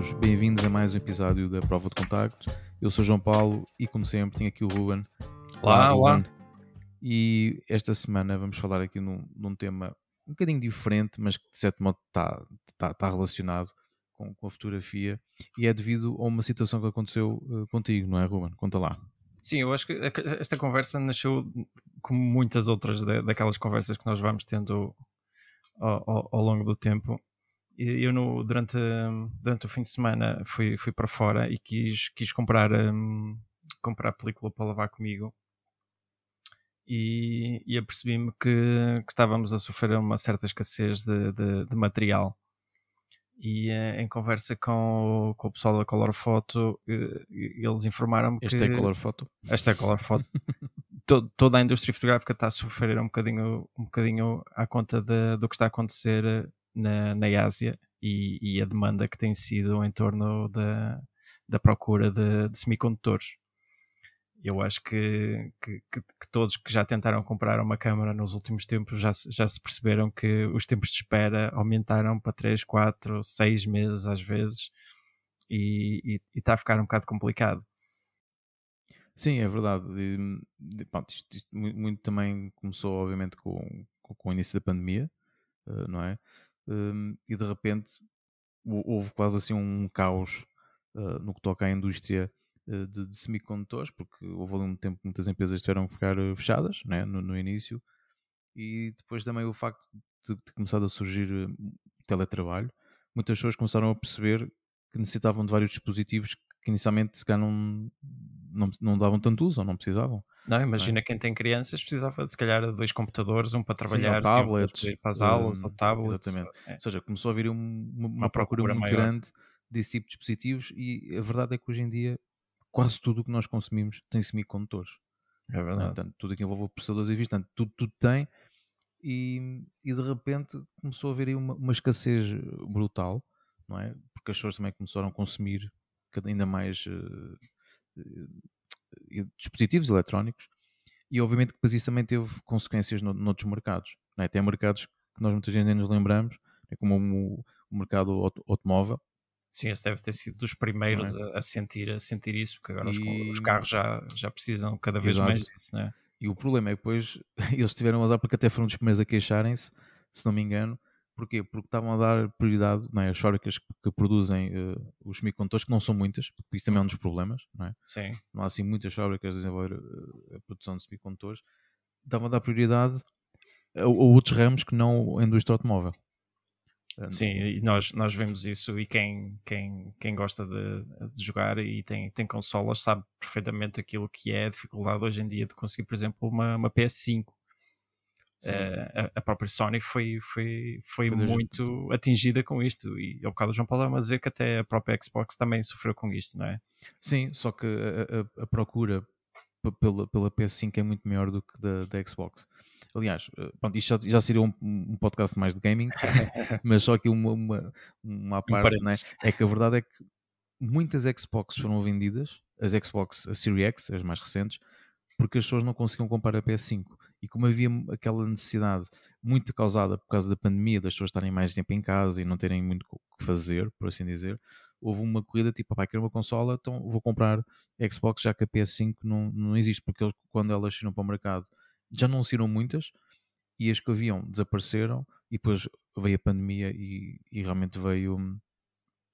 Todos, bem-vindos a mais um episódio da Prova de Contacto. Eu sou João Paulo e, como sempre, tenho aqui o Ruben. Olá, olá. E esta semana vamos falar aqui num, num tema um bocadinho diferente, mas que de certo modo está tá, tá relacionado com, com, a fotografia e é devido a uma situação que aconteceu uh, contigo, não é, Ruben? Conta lá. Sim, eu acho que esta conversa nasceu como muitas outras daquelas conversas que nós vamos tendo ao, ao, ao longo do tempo eu no, durante, durante o fim de semana fui, fui para fora e quis, quis comprar, um, comprar película para levar comigo e, e apercebi-me que, que, estávamos a sofrer uma certa escassez de, de, de material e eh, em conversa com, com o pessoal da Color Photo eh, eles informaram-me que... Este é Color Photo? Esta é Color Photo. toda a indústria fotográfica está a sofrer um bocadinho, um bocadinho à conta de, do que está a acontecer na, na Ásia e, e, a demanda que tem sido em torno da, da procura de, de semicondutores. Eu acho que, que, que, todos que já tentaram comprar uma câmera nos últimos tempos já, já se perceberam que os tempos de espera aumentaram para 3, 4, 6 meses às vezes e está a ficar um bocado complicado. Sim, é verdade. E, pronto, isto, isto muito, muito, também começou, obviamente, com, com, com, o início da pandemia, uh, não é? Um, e de repente houve quase assim um caos uh, no que toca à indústria uh, de, de, semicondutores, porque houve ali um tempo que muitas empresas tiveram que ficar uh, fechadas né, no, no, início, e depois também o facto de, de começar a surgir teletrabalho, muitas pessoas começaram a perceber que necessitavam de vários dispositivos que inicialmente se calhar não, não, não davam tanto uso ou não precisavam. Não, imagina não é? quem tem crianças precisava de se calhar de dois computadores, um para trabalhar, Sim, tablets, um para as aulas, um, ou tablets. Exatamente. É. Ou seja, começou a vir um, uma, uma, procura, procura muito maior. grande desse tipo de dispositivos e a verdade é que hoje em dia quase tudo o que nós consumimos tem semicondutores. É, é? verdade. Portanto, tudo que envolve processadores e portanto, tudo, tudo tem e, e de repente começou a haver aí uma, uma escassez brutal, não é? Porque as pessoas também começaram a consumir ainda mais uh, dispositivos eletrónicos e obviamente que depois isso também teve consequências no, noutros mercados. Não é? Tem mercados que nós muitas vezes nos lembramos, é como o, o mercado auto, automóvel. Sim, esse deve ter sido dos primeiros é? a, sentir, a sentir isso, porque agora e... os, os, carros já, já precisam cada vez Exato. mais disso. Né? E o problema é que depois eles tiveram a usar porque até foram dos primeiros a queixarem-se, se não me engano, Porquê? Porque estavam a dar prioridade não é, às fábricas que, produzem uh, os semicondutores, que não são muitas, porque isso também é um dos problemas, não é? Sim. Não há assim muitas fábricas a desenvolver uh, a produção de semicondutores. Estavam a dar prioridade a, a, outros ramos que não a indústria automóvel. Sim, e nós, nós vemos isso e quem, quem, quem gosta de, de, jogar e tem, tem consolas sabe perfeitamente aquilo que é a dificuldade hoje em dia de conseguir, por exemplo, uma, uma PS5 Uh, a, própria Sony foi, foi, foi, foi muito atingida com isto. E ao bocado o João Paulo vai dizer que até a própria Xbox também sofreu com isto, não é? Sim, só que a, a, a procura pela, pela PS5 é muito maior do que da, da Xbox. Aliás, eh, pronto, isto já, já seria um, um, podcast mais de gaming, mas só que uma, uma, uma parte, né? é que a verdade é que muitas Xbox foram vendidas, as Xbox a Series X, as mais recentes, porque as pessoas não conseguiam comprar a PS5 e como havia aquela necessidade muito causada por causa da pandemia, das pessoas estarem mais tempo em casa e não terem muito o que fazer, por assim dizer, houve uma corrida tipo, vai quero uma consola, então vou comprar Xbox já que a PS5 não, não existe, porque eles, quando elas saíram para o mercado já não saíram muitas e as que haviam desapareceram e depois veio a pandemia e, e realmente veio,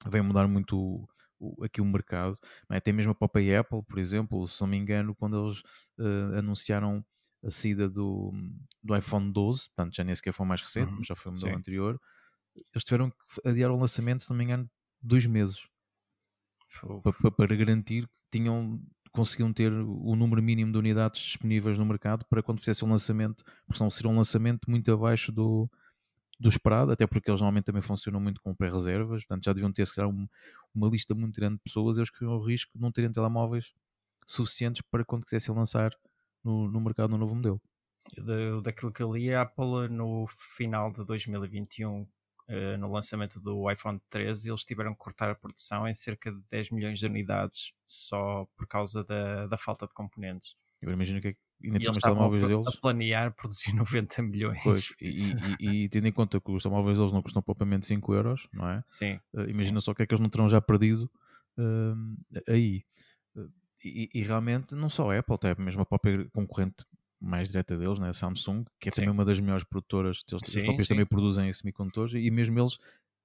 veio mudar muito o, aqui o mercado. É? Até mesmo a própria Apple, por exemplo, se não me engano, quando eles uh, anunciaram a saída do, do iPhone 12, portanto já nem sequer foi o mais recente, uhum, mas já foi o modelo sim. anterior, eles tiveram que adiar o lançamento, se não me engano, dois meses. Para, para, garantir que tinham conseguiam ter o número mínimo de unidades disponíveis no mercado para quando fizesse o lançamento, porque senão seria um lançamento muito abaixo do, do esperado, até porque eles normalmente também funcionam muito com pré-reservas, portanto já deviam ter se um, uma lista muito grande de pessoas, eles corriam o risco de não terem telemóveis suficientes para quando quisessem lançar no, no mercado no novo modelo. De, daquilo que eu li, a Apple no final de 2021, eh, no lançamento do iPhone 13, eles tiveram que cortar a produção em cerca de 10 milhões de unidades só por causa da, da falta de componentes. Eu imagino que ainda por cima os telemóveis deles. a planear produzir 90 milhões. Pois, e, e- e- tendo em conta que os telemóveis deles não custam propriamente 5 euros, não é? Sim, Uh, imagina só o que é que eles não terão já perdido um, aí. Uh, e, e realmente, não só a Apple, até mesmo a própria concorrente mais direta deles, né, a Samsung, que é Sim. também uma das melhores produtoras, eles, Sim, próprios sim. também produzem semicondutores, e mesmo eles,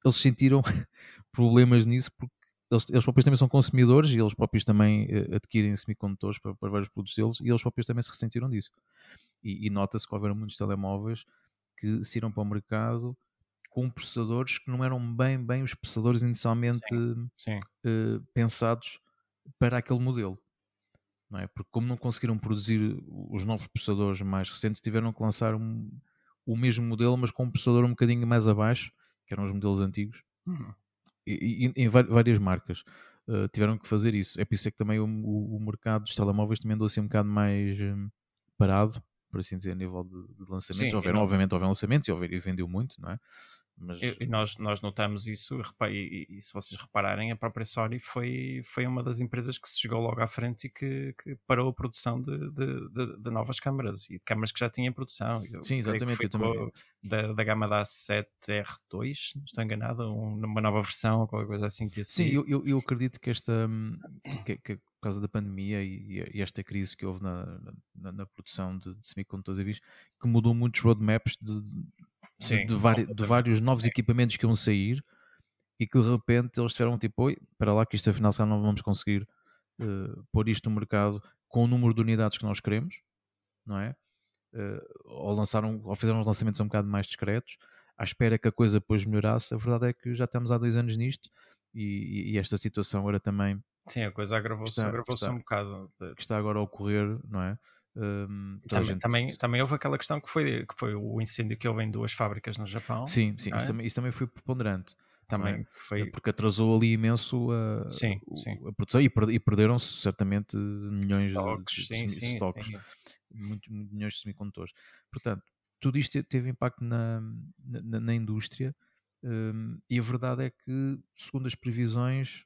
eles sentiram problemas nisso porque eles, eles próprios também são consumidores e eles próprios também eh, adquirem semicondutores para, para vários produtos deles e eles próprios também se ressentiram disso. E, e nota-se que houveram muitos telemóveis que saíram para o mercado com processadores que não eram bem, bem os processadores inicialmente eh, pensados para aquele modelo. Não é? Porque como não conseguiram produzir os novos processadores mais recentes, tiveram que lançar um- o mesmo modelo, mas com um processador um bocadinho mais abaixo, que eram os modelos antigos, Uhum. e, e- em várias marcas eh, tiveram que fazer isso. É por isso é que também o, o- o mercado dos telemóveis também andou assim um bocado mais hum, parado, por assim dizer, a nível de, de lançamentos. Sim, Houveram, não- obviamente, houveram lançamentos e, houve- e vendeu muito, não é? Mas, nós, nós notamos isso, e e, e- se vocês repararem, a própria Sony foi, foi uma das empresas que se chegou logo à frente e que, que parou a produção de, de, de- de novas câmaras e de câmaras que já tinham em produção. Eu Sim, exatamente, também- Da, da gama da A7R2, se não estou enganado, um- uma nova versão ou qualquer coisa assim que ia Sim, eu, eu, eu acredito que esta hum, que, que por causa da pandemia e, e esta crise que houve na, na, na produção de, de semicondutores e que mudou muitos roadmaps de, Sim, de, vari- de vários novos equipamentos que iam sair e que de repente eles tiveram tipo, oi, para lá que isto afinal se calhar não vamos conseguir eh, pôr isto no mercado com o número de unidades que nós queremos, não é? Eh, ou lançaram, ou fizeram os lançamentos um bocado mais discretos, à espera que a coisa depois melhorasse. A verdade é que já estamos há dois anos nisto e, e- esta situação era também Sim, a coisa agravou-se agravou um bocado. que está agora a ocorrer, não é? Hum, Também, gente- também, também houve aquela questão que foi, que foi o incêndio que houve em duas fábricas no Japão. Sim, sim, não isso, é? também, isso também foi preponderante. também não é? foi. Porque atrasou ali imenso a, Sim, sim. a produção e, per- e perderam-se certamente milhões de- Stocks, de, sim, de sim, stocks, sim. Muitos, muitos milhões de semicondutores. Portanto, tudo isto te- teve impacto na, na, na indústria hum, e a verdade é que, segundo as previsões,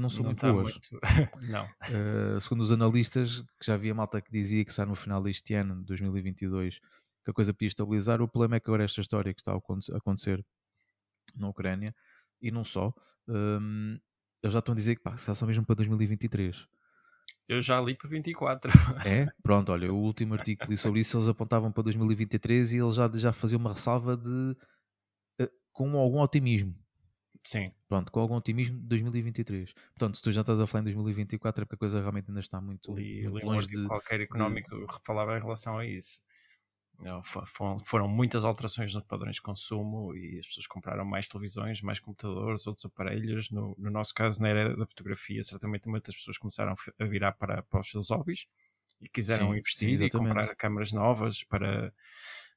não são muito está boas. muito- não. Uh, segundo os analistas, que já havia malta que dizia que sai no final deste ano, de 2022, que a coisa podia estabilizar. O problema é que agora esta história que está a aconte- a acontecer na Ucrânia, e não só, um, eles já estão a dizer que pá, só mesmo para 2023. Eu já li para 24. É? Pronto, olha, o último artigo que li sobre isso, eles apontavam para 2023 e eles já, já faziam uma ressalva de uh, com algum otimismo. Sim, Pronto, com algum otimismo de 2023. Portanto, se tu já estás a falar em 2024 é porque a coisa realmente ainda está muito, li, muito li longe de, qualquer económico que falava em relação a isso. Não, fo- Foram, foram muitas alterações nos padrões de consumo e as pessoas compraram mais televisões, mais computadores, outros aparelhos. No, no nosso caso, na era da fotografia, certamente muitas pessoas começaram a virar para, para os seus hobbies e quiseram Sim, investir sim, e comprar câmaras novas para,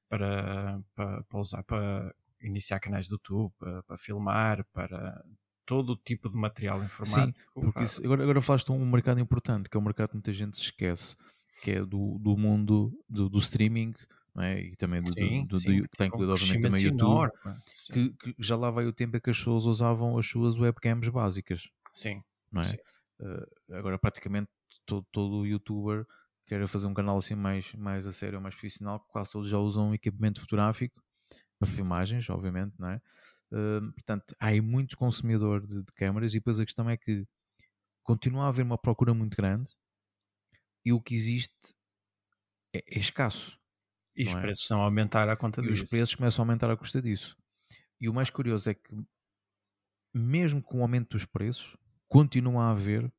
para, para, para usar para iniciar canais do YouTube, para, para filmar, para todo o tipo de material informático. Porque pá, isso- agora, agora falaste um mercado importante, que é um mercado que muita gente se esquece, que é do, do mundo do, do streaming, é? E também do, do- sim, do- sim, do- que tem um incluído obviamente também YouTube. Sim, que, que já lá vai o tempo em que as pessoas usavam as suas webcams básicas, sim, não é? Sim. Eh, agora praticamente todo, todo youtuber quer fazer um canal assim mais, mais a sério, mais profissional, quase todos já usam equipamento fotográfico para filmagens, obviamente, não é? Eh, portanto, há aí muito consumidor de, de câmaras e depois a questão é que continua a haver uma procura muito grande e o que existe é, é escasso. E os é? preços estão a aumentar à conta E disso. os preços começam a aumentar à custa disso. E o mais curioso é que, mesmo com o aumento dos preços, continua a haver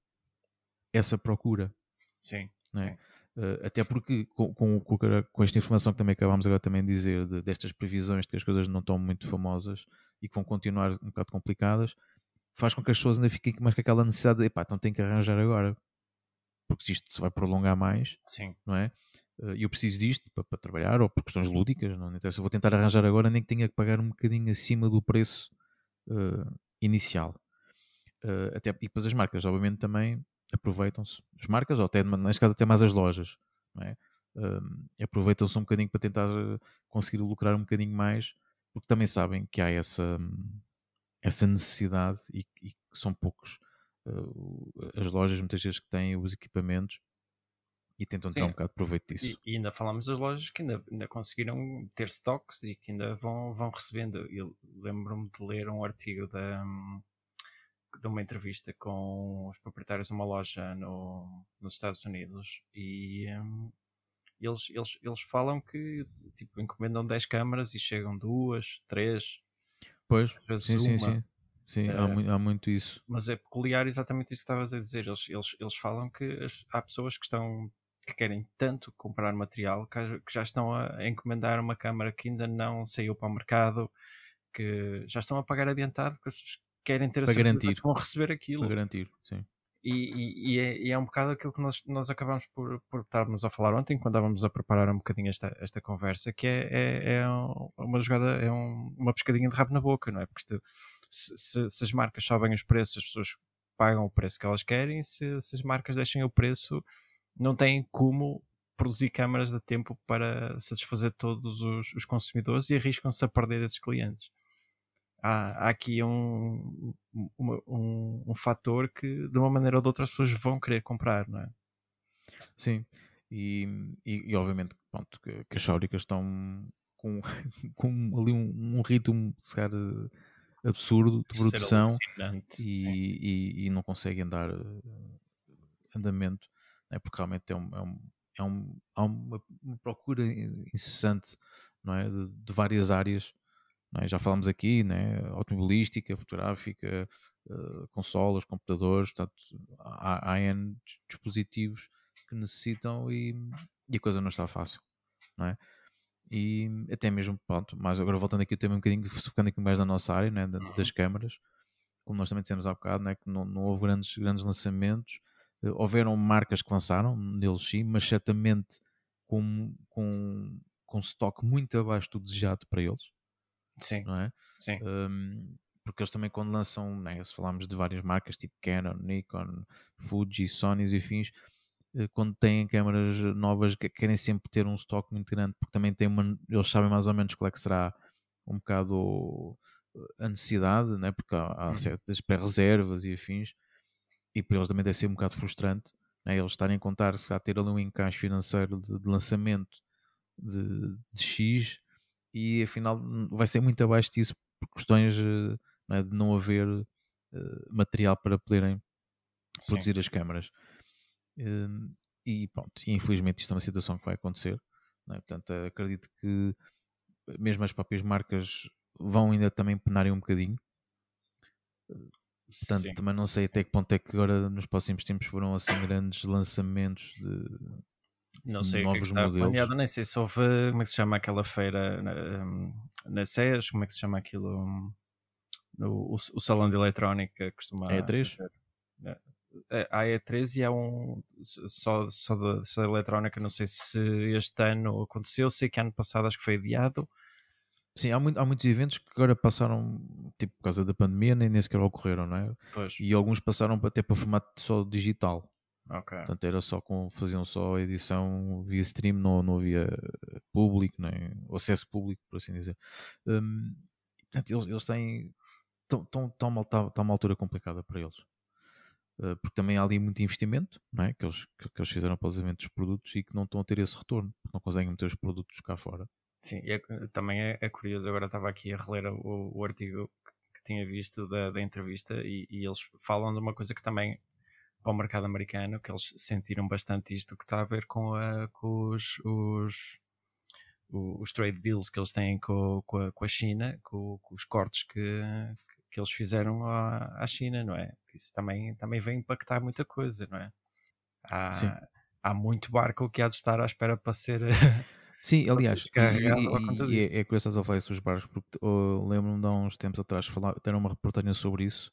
essa procura. Sim, não é? Eh, até porque, com, com, com, esta informação que também acabámos agora também de dizer, de- destas previsões de que as coisas não estão muito famosas e que vão continuar um bocado complicadas, faz com que as pessoas ainda fiquem mais com aquela necessidade de, epá, então tem que arranjar agora. Porque se isto se vai prolongar mais, sim, não é? Eh, E eu preciso disto para, para trabalhar ou por questões lúdicas, não interessa. Eu vou tentar arranjar agora, nem que tenha que pagar um bocadinho acima do preço eh, inicial. Eh, até, e depois as marcas, obviamente, também aproveitam-se. As marcas, ou até, neste caso, até mais as lojas, é? Eh, aproveitam-se um bocadinho para tentar eh, conseguir lucrar um bocadinho mais, porque também sabem que há essa, essa necessidade e, e que são poucos eh, as lojas, muitas vezes, que têm os equipamentos e tentam tirar um bocado de proveito disso. E, e, ainda falamos das lojas que ainda, ainda conseguiram ter stocks e que ainda vão, vão recebendo. Eu lembro-me de ler um artigo da, de uma entrevista com os proprietários de uma loja no, nos Estados Unidos e um, eles, eles, eles falam que tipo, encomendam 10 câmaras e chegam duas, três. Pois, sim, sim, sim. Sim, há, muito, há, muito isso. Mas é peculiar exatamente isso que estavas a dizer. Eles, eles, eles falam que as, há pessoas que estão que querem tanto comprar material que, que já estão a encomendar uma câmara que ainda não saiu para o mercado, que já estão a pagar adiantado, que querem ter a para garantir. que vão receber aquilo. Para garantir, sim. E, e, e, é, e, é, um bocado aquilo que nós, nós acabamos por, por estarmos a falar ontem, quando estávamos a preparar um bocadinho esta, esta conversa, que é, é, é uma jogada, é um, uma pescadinha de rabo na boca, não é? Porque se, se, se, as marcas sobem os preços, as pessoas pagam o preço que elas querem, se, se as marcas deixem o preço, não têm como produzir câmaras a tempo para satisfazer todos os, os consumidores e arriscam-se a perder esses clientes há, há aqui um, um, um, um, fator que de uma maneira ou de outra as pessoas vão querer comprar, não é? Sim, e, e, e obviamente pronto, que, que, as fábricas estão com, com ali um, um ritmo se calhar, absurdo de produção e, e, não conseguem dar eh, andamento, né? porque realmente é, um, é, um, é um, há uma, uma procura incessante não é? de, de várias áreas é? Já falamos aqui, né? automobilística, fotográfica, uh, consolas, computadores, portanto, há, há dispositivos que necessitam e, e, a coisa não está fácil. Não é? E até mesmo, pronto, mas agora voltando aqui tema um bocadinho, focando aqui mais na nossa área, né? das uhum. câmaras, como nós também dissemos há bocado, né? que não, não houve grandes, grandes lançamentos. Uh, houveram marcas que lançaram, deles sim, mas certamente com, com, com stock muito abaixo do desejado para eles. Sim. Não é? Sim. Um, porque eles também quando lançam, né, se falarmos de várias marcas tipo Canon, Nikon, Fuji, Sony e afins, eh, quando têm câmaras novas querem sempre ter um estoque muito grande, porque também tem uma, eles sabem mais ou menos qual é que será um bocado eh, a necessidade, né? porque há, há uhum. certas pré-reservas e afins, e para eles também deve ser um bocado frustrante né? eles estarem a contar se há ter ali um encaixe financeiro de, de lançamento de, de X e afinal vai ser muito abaixo disso por questões é, de não haver uh, material para poderem Sim. produzir as câmaras. Uh, e pronto, e infelizmente isto é uma situação que vai acontecer. É? Portanto, acredito que mesmo as próprias marcas vão ainda também penarem um bocadinho. Portanto, Sim. também não sei até que ponto é que agora nos próximos tempos foram assim grandes lançamentos de, não sei o que, é que está modelos. planeado, nem sei se houve, como é que se chama aquela feira na, na SES, como é que se chama aquilo, hum, o, o, salão de eletrónica costuma... É E3? É, há E3 e há um só, só, de, só eletrónica, não sei se este ano aconteceu, sei que ano passado acho que foi adiado. Sim, há, muito, há muitos eventos que agora passaram, tipo, por causa da pandemia, nem, nem sequer ocorreram, não é? Pois. E alguns passaram até para formato só digital. Okay. Portanto, era só com, faziam só a edição via stream, não, não havia público, nem acesso público, por assim dizer. Um, portanto, eles, eles têm. Estão uma, tá, tá uma altura complicada para eles. Uh, porque também há ali muito investimento não é? que, eles, que, que eles fizeram para os eventos dos produtos e que não estão a ter esse retorno, porque não conseguem meter os produtos cá fora. Sim, e é, também é, é, curioso. Agora estava aqui a reler o, o artigo que, que tinha visto da, da entrevista e, e, eles falam de uma coisa que também para o mercado americano, que eles sentiram bastante isto que está a ver com, a, com os, os, os, trade deals que eles têm com, com, a, com a China, com, os cortes que, que eles fizeram à, à China, não é? Isso também, também vem impactar muita coisa, não é? Há, há muito barco que há de estar à espera para ser. Sim, aliás, e, e, e, é, é curioso a falar sobre os barcos, porque uh, lembro-me de há uns tempos atrás falar, ter uma reportagem sobre isso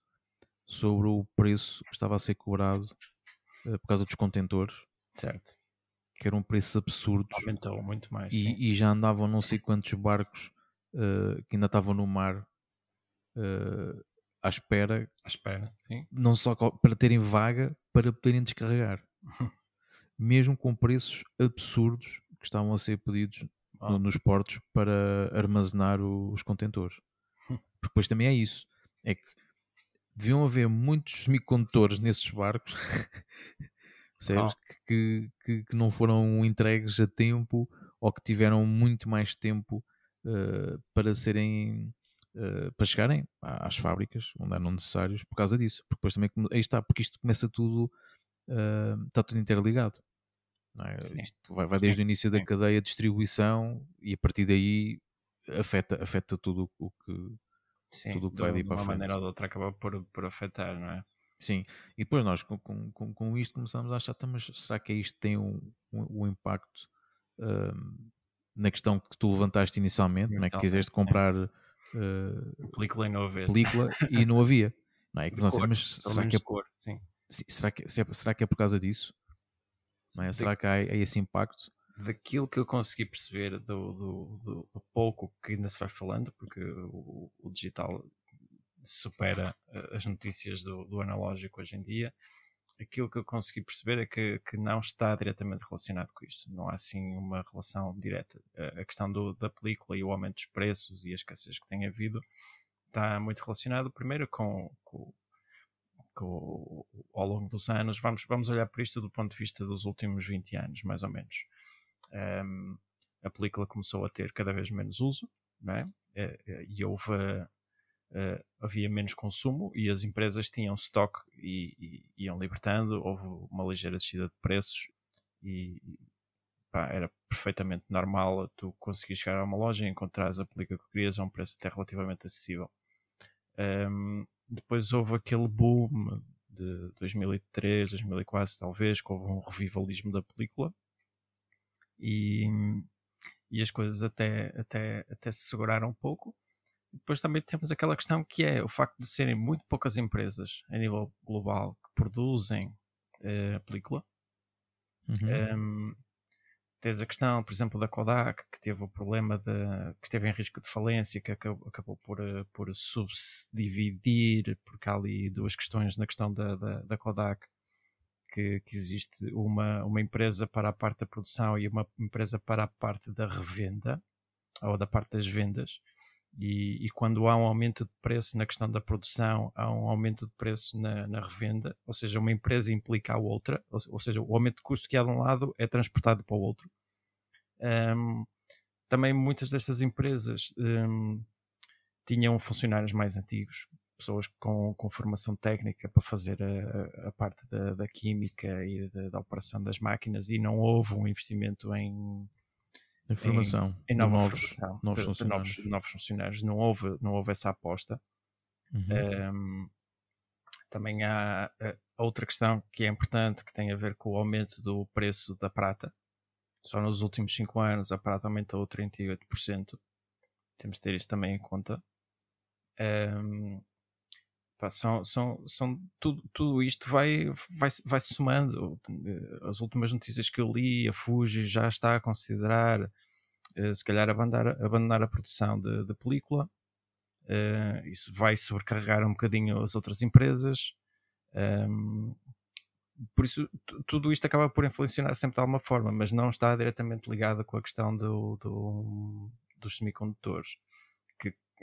sobre o preço que estava a ser cobrado uh, por causa dos contentores. Certo. Que eram preços absurdos. Aumentou muito mais. E, e já andavam não sei quantos barcos uh, que ainda estavam no mar uh, à espera. À espera, sim. Não só para terem vaga, para poderem descarregar. Mesmo com preços absurdos que estavam a ser pedidos no, nos portos para armazenar o, os contentores. Porque depois também é isso. É que deviam haver muitos semicondutores nesses barcos percebes? Que, que, que, não foram entregues a tempo ou que tiveram muito mais tempo uh, para serem uh, para chegarem às fábricas onde eram necessários por causa disso. Porque depois também aí está, porque isto começa tudo, uh, está tudo interligado. É? Isto vai, vai desde sim, o início sim. da cadeia de distribuição e a partir daí afeta, afeta tudo o que, sim, tudo o que vai de, de uma maneira ou de outra acaba por, por afetar, não é? Sim, e depois nós com, com, com isto começamos a achar, tá, mas será que isto tem um, um, um impacto um, na questão que tu levantaste inicialmente, não é? que quiseste comprar uh, película e não havia, película e não havia. Não é? Cor, mas será que é, cor, sim. será, que, é, será que é por causa disso? Não é? Será que há, há esse impacto? Daquilo que eu consegui perceber do, do, do, do, pouco que ainda se vai falando, porque o, o digital supera eh, as notícias do, do, analógico hoje em dia. Aquilo que eu consegui perceber é que, que, não está diretamente relacionado com isto. Não há assim uma relação direta. A questão do, da película e o aumento dos preços e a escassez que tem havido está muito relacionado, primeiro, com, com, com, ao longo dos anos. Vamos, vamos olhar por isto do ponto de vista dos últimos 20 anos, mais ou menos. Um, a película começou a ter cada vez menos uso, não é? e houve uh, havia menos consumo e as empresas tinham stock e, e, iam libertando, houve uma ligeira descida de preços e pá, era perfeitamente normal tu conseguir chegar a uma loja e encontrar a película que querias a um preço até relativamente acessível. Um, depois houve aquele boom de 2003, 2004 talvez, que houve um revivalismo da película e, e as coisas até, até, até se seguraram um pouco depois também temos aquela questão que é o facto de serem muito poucas empresas a nível global que produzem uh, película. Uhum. Um, tens a questão, por exemplo, da Kodak, que teve o problema de que esteve em risco de falência, que acabou, acabou por, eh, por subdividir, porque há ali duas questões na questão da, da, da Kodak, que, que, existe uma, uma empresa para a parte da produção e uma empresa para a parte da revenda, ou da parte das vendas. E, e, quando há um aumento de preço na questão da produção, há um aumento de preço na, na revenda, ou seja, uma empresa implica a outra, ou, ou, seja, o aumento de custo que há de um lado é transportado para o outro. Um, também muitas destas empresas um, tinham funcionários mais antigos, pessoas com, com formação técnica para fazer a, a parte da, da, química e da, da operação das máquinas, e não houve um investimento em. Em, em nova novos, formação novos, de, funcionários. De novos, novos, funcionários. Não houve, não houve essa aposta. Uhum. Um, também há outra questão que é importante que tem a ver com o aumento do preço da prata. Só nos últimos 5 anos a prata aumentou 38%. Temos de ter isso também em conta. Um, são, são, são tudo, tudo isto vai, vai, vai se somando. As últimas notícias que eu li, a Fuji já está a considerar uh, se calhar abandonar, abandonar a produção de, de película. Uh, isso vai sobrecarregar um bocadinho as outras empresas. Um, por isso, tudo isto acaba por influenciar sempre de alguma forma, mas não está diretamente ligado com a questão do, do dos semicondutores.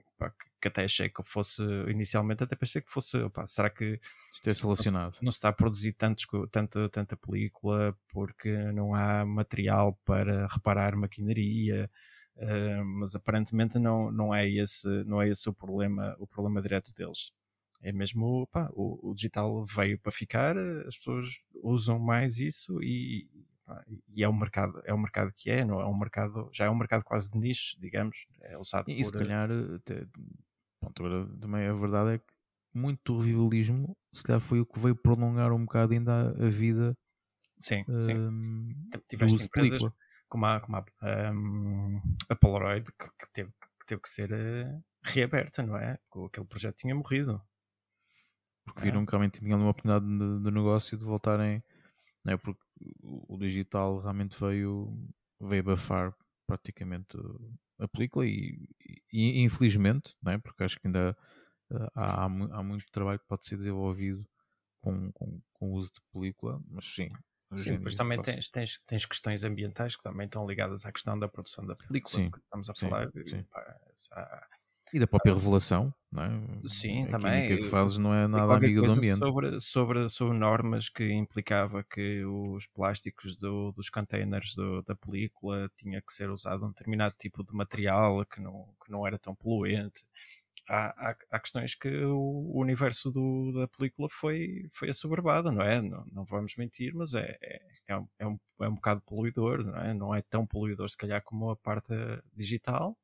Que, pá, que até achei que fosse, inicialmente, até pensei que fosse, opa, será que Esteja relacionado. Não, não se está a produzir tantos, tanta, tanta película porque não há material para reparar maquinaria, uh, mas aparentemente não, não, é esse, não é esse o problema, o problema direto deles. É mesmo, opa, o, o digital veio para ficar, as pessoas usam mais isso e, e é o mercado é o mercado que é não é um mercado já é um mercado quase de nicho digamos é usado e, por... se calhar até, pronto, agora também a verdade é que muito do rivalismo se calhar foi o que veio prolongar um bocado ainda a, vida sim, sim. Um, tiveste empresas como a, como a, um, a Polaroid que, que, teve, que teve que ser uh, reaberta não é? Porque aquele projeto tinha morrido porque viram é. que realmente tinham uma oportunidade de, de negócio de voltarem não é? porque o digital realmente veio, veio abafar praticamente a película e, e, infelizmente, não é? porque acho que ainda uh, há, há muito trabalho que pode ser desenvolvido com, com, com o uso de película, mas sim. Sim, depois também tens, tens, tens questões ambientais que também estão ligadas à questão da produção da película sim, que estamos a sim, falar. Sim. Pá, há, E da própria revelação, não é? Sim, a também. que fazes não é nada amigo do ambiente. Sobre, sobre, sobre normas que implicava que os plásticos do, dos containers do, da película tinha que ser usado um determinado tipo de material que não, que não era tão poluente. Há, há, há questões que o, universo do, da película foi, foi assoberbado, não é? Não, não vamos mentir, mas é, é, é, um, é, um, é um bocado poluidor, não é? Não é tão poluidor, se calhar, como a parte digital,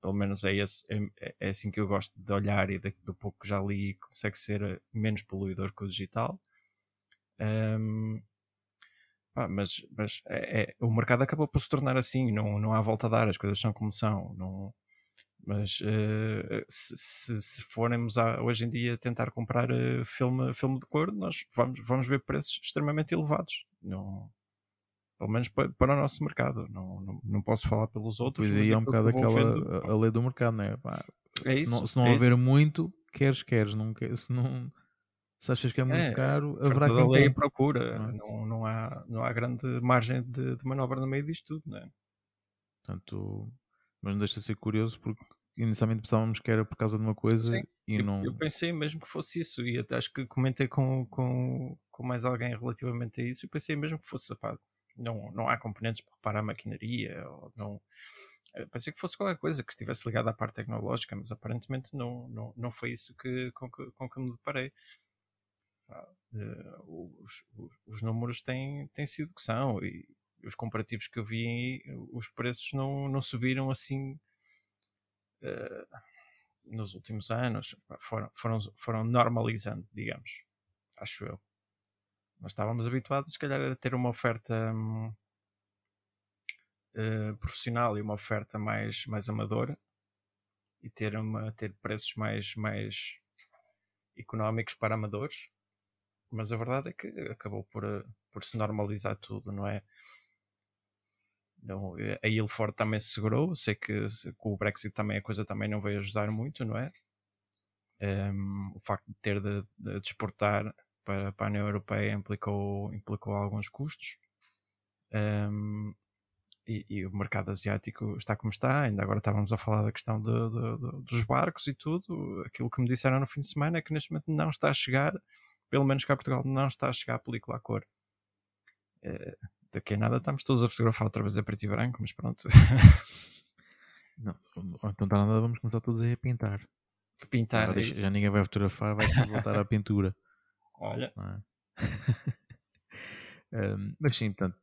pelo menos é, esse, é, é, assim que eu gosto de olhar e de, do pouco que já li consegue ser eh, menos poluidor que o digital. Um, pá, mas, mas é, é, o mercado acabou por se tornar assim não, não há volta a dar, as coisas são como são não, mas uh, se, se, se, formos a, hoje em dia tentar comprar uh, filme, filme de cor nós vamos, vamos ver preços extremamente elevados. Não, pelo menos para, para, o nosso mercado. Não, não, não posso falar pelos outros. Pois aí é um bocado aquela a, a, lei do mercado, não é? Pá, é se isso, não, se não é houver isso. muito, queres, queres. Não, se, não, se achas que é muito é, caro, haverá quem lei procura. Não, é? não, não, há, não há grande margem de, de manobra no meio disto tudo, não é? Portanto, mas não deixa de ser curioso porque inicialmente pensávamos que era por causa de uma coisa Sim, e eu, não. Eu pensei mesmo que fosse isso e até acho que comentei com, com, com mais alguém relativamente a isso e pensei mesmo que fosse pá, não, não há componentes para reparar a maquinaria, ou não. Eh, pensei que fosse qualquer coisa que estivesse ligada à parte tecnológica, mas aparentemente não, não, não foi isso que, com, que, com que me deparei. Uh, os, os, os, números têm, têm sido que são e os comparativos que eu vi, os preços não, não subiram assim uh, nos últimos anos, foram, foram, foram normalizando, digamos, acho eu. Nós estávamos habituados, se calhar, a ter uma oferta uh, profissional e uma oferta mais, mais amadora e ter, uma, ter preços mais, mais económicos para amadores. Mas a verdade é que acabou por, por se normalizar tudo, não é? Então, a Ilford também se segurou. Sei que com o Brexit também a coisa também não veio ajudar muito, não é? Um, o facto de ter de, de exportar para, para a União Europeia implicou, implicou alguns custos. Um, e, e, o mercado asiático está como está. Ainda agora estávamos a falar da questão de, de, de, dos barcos e tudo. Aquilo que me disseram no fim de semana é que neste momento não está a chegar, pelo menos cá a Portugal, não está a chegar a película à cor. Uh, daqui a nada estamos todos a fotografar outra vez a preto e branco, mas pronto. não, não está nada, vamos começar todos a pintar. Pintar, é já ninguém vai fotografar, vai voltar à pintura. Olha. É? um, mas sim, portanto,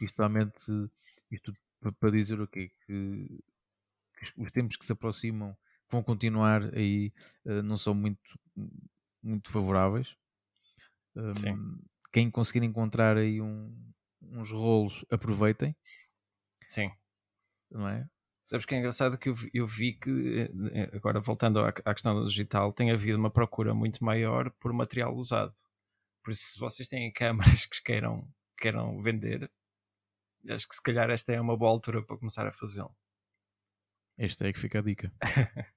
isto realmente, isto para dizer o quê? Que, que, os tempos que se aproximam vão continuar aí, uh, não são muito, muito favoráveis. Um, sim. Quem conseguir encontrar aí um, uns rolos, aproveitem. Sim. Não é? Sabes que é engraçado que eu, eu vi que, eh, eh, agora voltando à, à, questão do digital, tem havido uma procura muito maior por material usado. Por isso, se vocês têm câmaras que queiram, queiram vender, acho que se calhar esta é uma boa altura para começar a fazê-lo. Esta é que fica a dica.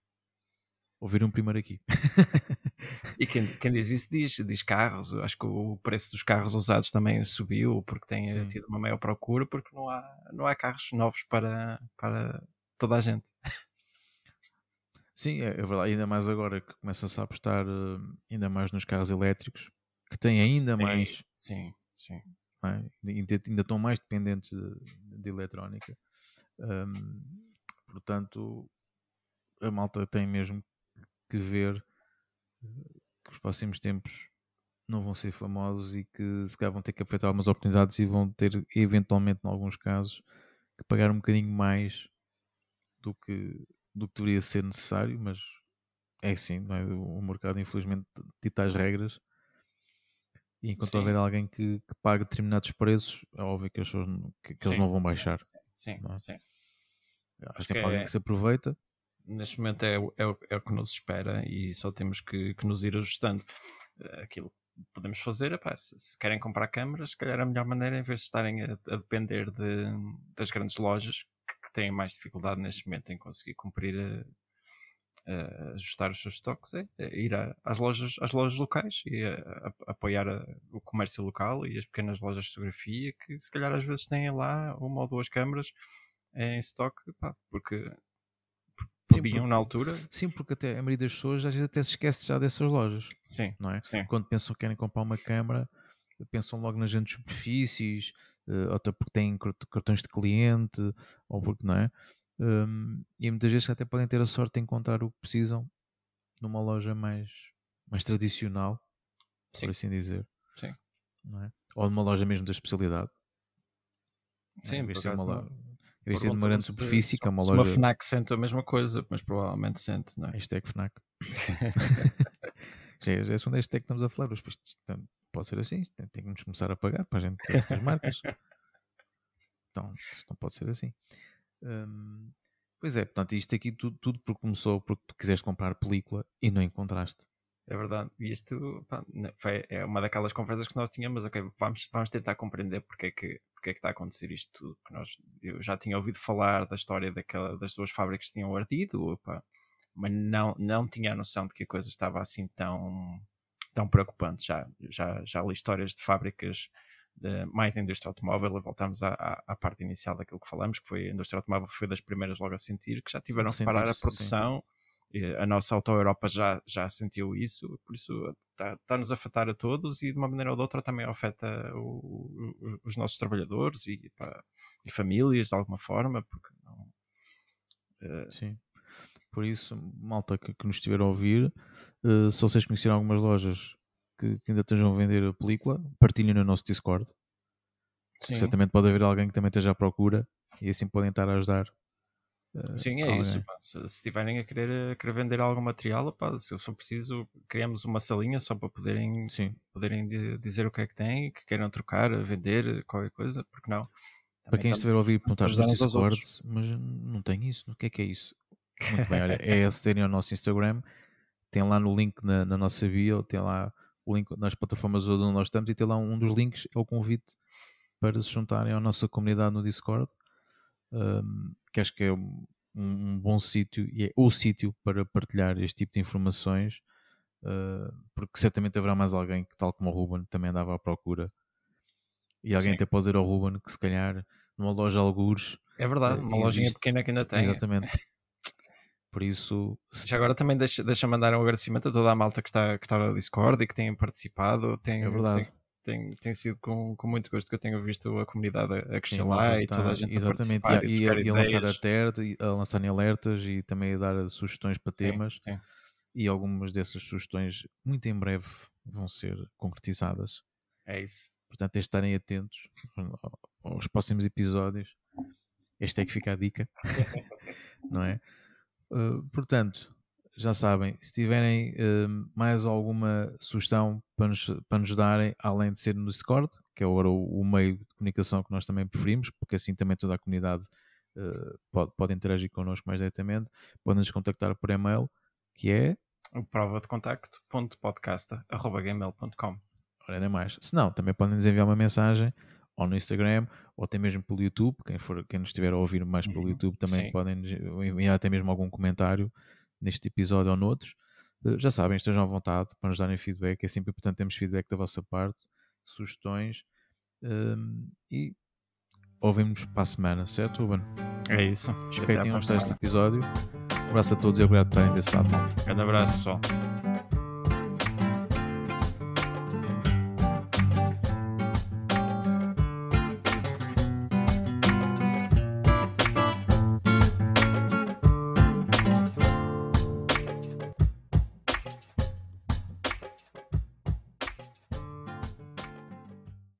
Ouviram primeiro aqui. e quem, quem, diz isso diz, diz carros. Eu acho que o preço dos carros usados também subiu porque tem Sim. tido uma maior procura, porque não há, não há carros novos para, para toda a gente. Sim, é, é verdade. Ainda mais agora que começa-se a apostar uh, ainda mais nos carros elétricos, que têm ainda sim, mais. Sim, sim. É? Ainda, ainda, estão mais dependentes de, de eletrónica. Portanto, a malta tem mesmo que ver que os próximos tempos não vão ser famosos e que se calhar vão ter que aproveitar algumas oportunidades e vão ter, eventualmente, em alguns casos, que pagar um bocadinho mais do que, do que deveria ser necessário, mas é assim, é? o mercado infelizmente dita as regras e enquanto sim. houver alguém que, que, pague determinados preços, é óbvio que, que, que eles não vão baixar. Sim, é? sim. Há sempre alguém é... que se aproveita. Neste momento é, é, é, o que nos espera e só temos que, que nos ir ajustando. Eh, aquilo que podemos fazer, epá, se, se, querem comprar câmaras, se calhar a melhor maneira, em vez de estarem a, a depender de, das grandes lojas, que, têm mais dificuldade neste momento em conseguir cumprir a, ajustar os seus estoques é, é ir a, às, lojas, às lojas locais e a, a, apoiar o comércio local e as pequenas lojas de fotografia que se calhar às vezes têm lá uma ou duas câmaras em estoque, pá, porque, sabiam na altura. Sim, porque até a maioria das pessoas às vezes até se esquece já dessas lojas. Sim. Não é? Sim. Quando pensam que querem comprar uma câmara, pensam logo nas grandes superfícies, até porque têm cartões de cliente, ou porque não é. Um, e muitas vezes até podem ter a sorte de encontrar o que precisam numa loja mais, mais tradicional, Sim. por assim dizer. Sim. Não é? Ou numa loja mesmo da especialidade. Sim, em vez de uma, loja, em vez de uma grande superfície, que é uma loja. Uma Fnac sente a mesma coisa, mas provavelmente sente, não é? Hashtag Fnac. já, é, já é a segunda hashtag que estamos a falar, isto, pode ser assim, tem, tem, que nos começar a pagar para a gente ter estas marcas. Então, isto não pode ser assim. Hum, pois é, portanto, isto aqui tudo, tudo porque começou porque tu quiseste comprar película e não encontraste. É verdade. E isto pá, foi, é uma daquelas conversas que nós tínhamos, ok, vamos, vamos tentar compreender porque é, que, porque é que está a acontecer isto tudo. Que nós, eu já tinha ouvido falar da história daquela, das duas fábricas que tinham ardido, opa, mas não, não tinha a noção de que a coisa estava assim tão, tão preocupante. Já, já, já li histórias de fábricas de, mais da indústria automóvel voltamos à, à, à, parte inicial daquilo que falamos, que foi a indústria automóvel foi das primeiras logo a sentir, que já tiveram que parar a produção. Sim a nossa Auto-Europa já, já sentiu isso, por isso está-nos está a afetar a todos e de uma maneira ou de outra também afeta o, o, os nossos trabalhadores e, pá, e, famílias de alguma forma, porque não... Uh... Sim. Por isso, malta que, que nos estiver a ouvir, uh, se vocês conhecerem algumas lojas que, que, ainda estejam a vender a película, partilhem no nosso Discord. Sim. Certamente pode haver alguém que também esteja à procura e assim podem estar a ajudar eh, Sim, é isso. Pá. Se, estiverem a querer, a querer vender algum material, pá, se eu for preciso, criamos uma salinha só para poderem, Sim. poderem dizer o que é que têm, que queiram trocar, vender, qualquer coisa, porque não? Também para quem estiver a ouvir perguntar nos Discord, mas não tem isso, o que é que é isso? Muito bem, olha, é acederem ao nosso Instagram, tem lá no link na, na, nossa bio, tem lá o link nas plataformas onde nós estamos e tem lá um dos links, é o convite para se juntarem à nossa comunidade no Discord um, que acho que é um, um bom sítio e é o sítio para partilhar este tipo de informações, uh, porque certamente haverá mais alguém que, tal como o Ruben, também andava à procura. E alguém Sim. até pode dizer ao Ruben que, se calhar, numa loja algures. É verdade, uh, uma lojinha pequena que ainda tem. Exatamente. Por isso. Já agora também deixa, deixa mandar um agradecimento a toda a malta que está, que está no Discord e que tem participado. Tem, é verdade. Tem, tem, tem sido com, com muito gosto que eu tenho visto a comunidade a crescer lá e tá, toda a gente exatamente, a e, a, e, a lançar alerta, a lançarem alertas e também a dar sugestões para sim, temas sim. e algumas dessas sugestões muito em breve vão ser concretizadas. É isso. Portanto, é estarem atentos aos próximos episódios. Este é que fica a dica, não é? Uh, portanto, já sabem, se tiverem uh, mais alguma sugestão para nos, para nos darem, além de ser no Discord, que é agora o, o, meio de comunicação que nós também preferimos, porque assim também toda a comunidade uh, pode, pode interagir connosco mais diretamente, podem nos contactar por e-mail, que é o prova de contacto.podcast.gmail.com Ora, nem mais. Se não, também podem nos enviar uma mensagem ou no Instagram, ou até mesmo pelo YouTube, quem, for, quem nos estiver a ouvir mais pelo uhum. YouTube também Sim. podem enviar até mesmo algum comentário neste episódio ou noutros, eh, já sabem, estejam à vontade para nos darem feedback. É sempre importante termos feedback da vossa parte, sugestões um, ehm, e ouvimos para a semana, certo, Ruben? É isso. Espero que tenham gostado deste episódio. Um abraço a todos e obrigado por estarem desse lado. Um grande abraço, pessoal.